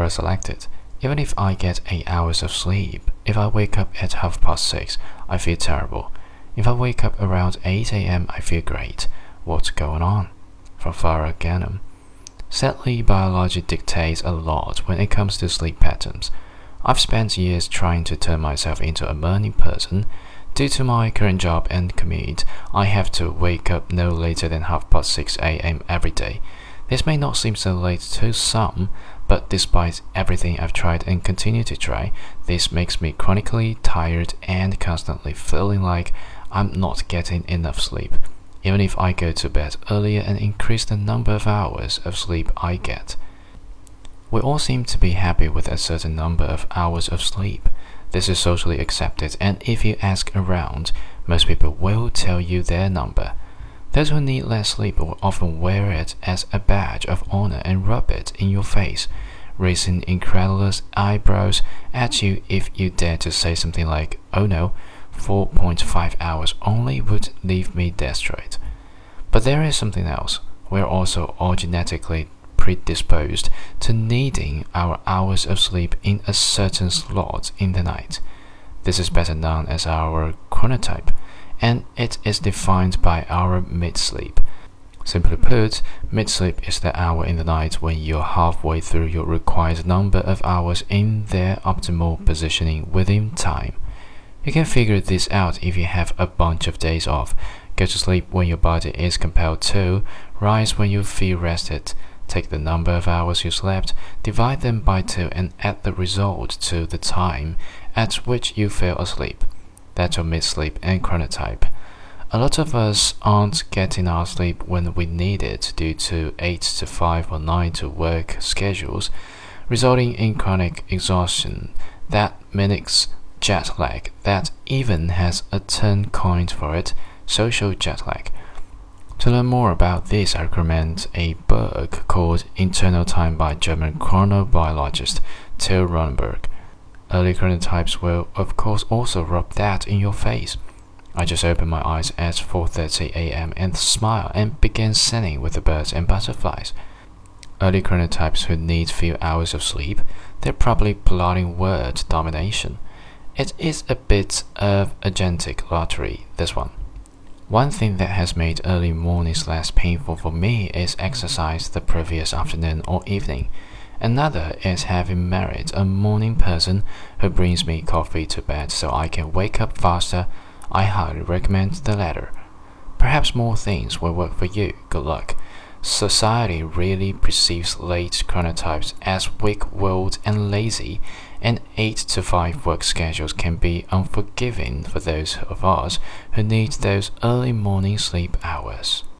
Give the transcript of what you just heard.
were selected. Even if I get 8 hours of sleep, if I wake up at half past 6, I feel terrible. If I wake up around 8 am, I feel great. What's going on? From Farah Ghanem. Sadly, biology dictates a lot when it comes to sleep patterns. I've spent years trying to turn myself into a morning person. Due to my current job and commute, I have to wake up no later than half past 6 am every day. This may not seem so late to some, but despite everything I've tried and continue to try, this makes me chronically tired and constantly feeling like I'm not getting enough sleep, even if I go to bed earlier and increase the number of hours of sleep I get. We all seem to be happy with a certain number of hours of sleep. This is socially accepted, and if you ask around, most people will tell you their number. Those who need less sleep will often wear it as a badge of honor and rub it in your face, raising incredulous eyebrows at you if you dare to say something like, oh no, 4.5 hours only would leave me destroyed. But there is something else. We're also all genetically predisposed to needing our hours of sleep in a certain slot in the night. This is better known as our chronotype and it is defined by our mid-sleep. Simply put, mid-sleep is the hour in the night when you're halfway through your required number of hours in their optimal positioning within time. You can figure this out if you have a bunch of days off. Go to sleep when your body is compelled to, rise when you feel rested. Take the number of hours you slept, divide them by two, and add the result to the time at which you fell asleep that's your mid-sleep and chronotype. A lot of us aren't getting our sleep when we need it due to 8 to 5 or 9 to work schedules, resulting in chronic exhaustion that mimics jet lag that even has a term coined for it, social jet lag. To learn more about this, I recommend a book called Internal Time by German chronobiologist Till Roenneberg. Early chronotypes will, of course, also rub that in your face. I just opened my eyes at 4:30 a.m. and smile and began singing with the birds and butterflies. Early chronotypes who need few hours of sleep, they're probably plotting word domination. It is a bit of a genetic lottery, this one. One thing that has made early mornings less painful for me is exercise the previous afternoon or evening. Another is having married a morning person who brings me coffee to bed so I can wake up faster. I highly recommend the latter. Perhaps more things will work for you. Good luck. Society really perceives late chronotypes as weak-willed and lazy, and 8 to 5 work schedules can be unforgiving for those of us who need those early morning sleep hours.